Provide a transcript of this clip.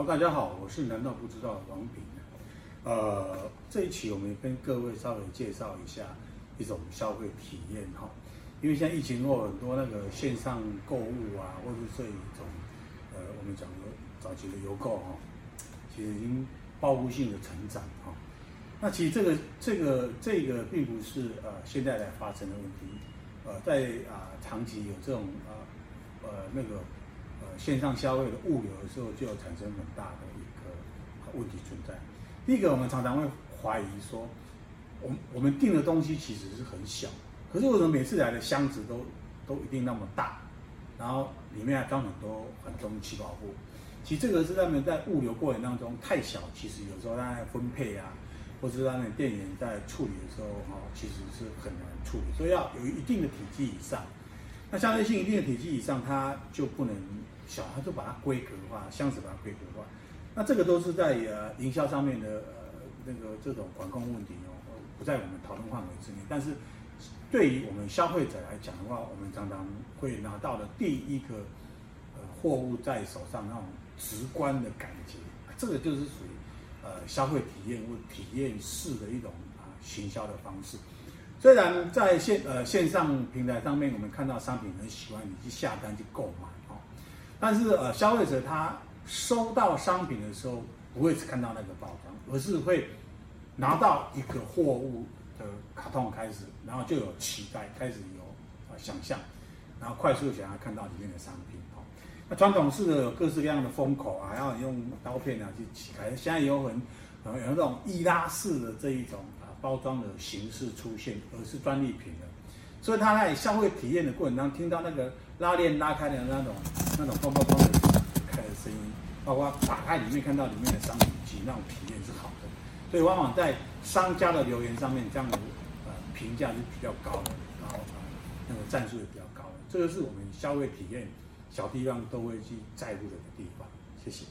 好，大家好，我是难道不知道的王炳。呃，这一期我们跟各位稍微介绍一下一种消费体验哈，因为现在疫情后很多那个线上购物啊，或者是这一种呃，我们讲的早期的邮购哈，其实已经报复性的成长哈。那其实这个这个这个并不是呃现在来发生的问题，呃，在啊、长期有这种呃呃那个。呃线上消费的物流的时候，就有产生很大的一个问题存在。第一个，我们常常会怀疑说，我们我们订的东西其实是很小，可是为什么每次来的箱子都都一定那么大，然后里面还装很多很多七宝货？其实这个是他们在物流过程当中太小，其实有时候在分配啊，或是他们店员在处理的时候，哈，其实是很难处理，所以要有一定的体积以上。那相对性一定的体积以上，它就不能。小，它就把它规格化，箱子把它规格化，那这个都是在呃营销上面的呃那个这种管控问题哦，不在我们讨论范围之内。但是对于我们消费者来讲的话，我们常常会拿到的第一个呃货物在手上那种直观的感觉，这个就是属于呃消费体验或体验式的一种啊行销的方式。虽然在线呃线上平台上面，我们看到商品很喜欢，你去下单去购买。但是呃，消费者他收到商品的时候，不会只看到那个包装，而是会拿到一个货物的卡通开始，然后就有期待，开始有啊想象，然后快速想要看到里面的商品。哦，那传统式的有各式各样的封口啊，然后用刀片啊去切开，现在有很有那种易拉式的这一种啊包装的形式出现，而是专利品的。所以他在消费体验的过程当中，听到那个拉链拉开的那种、那种砰砰砰的开的声音，包括打开里面看到里面的商品，其实那种体验是好的。所以往往在商家的留言上面，这样的呃评价是比较高的，然后那个赞数也比较高的。这个是我们消费体验小地方都会去在乎的地方。谢谢。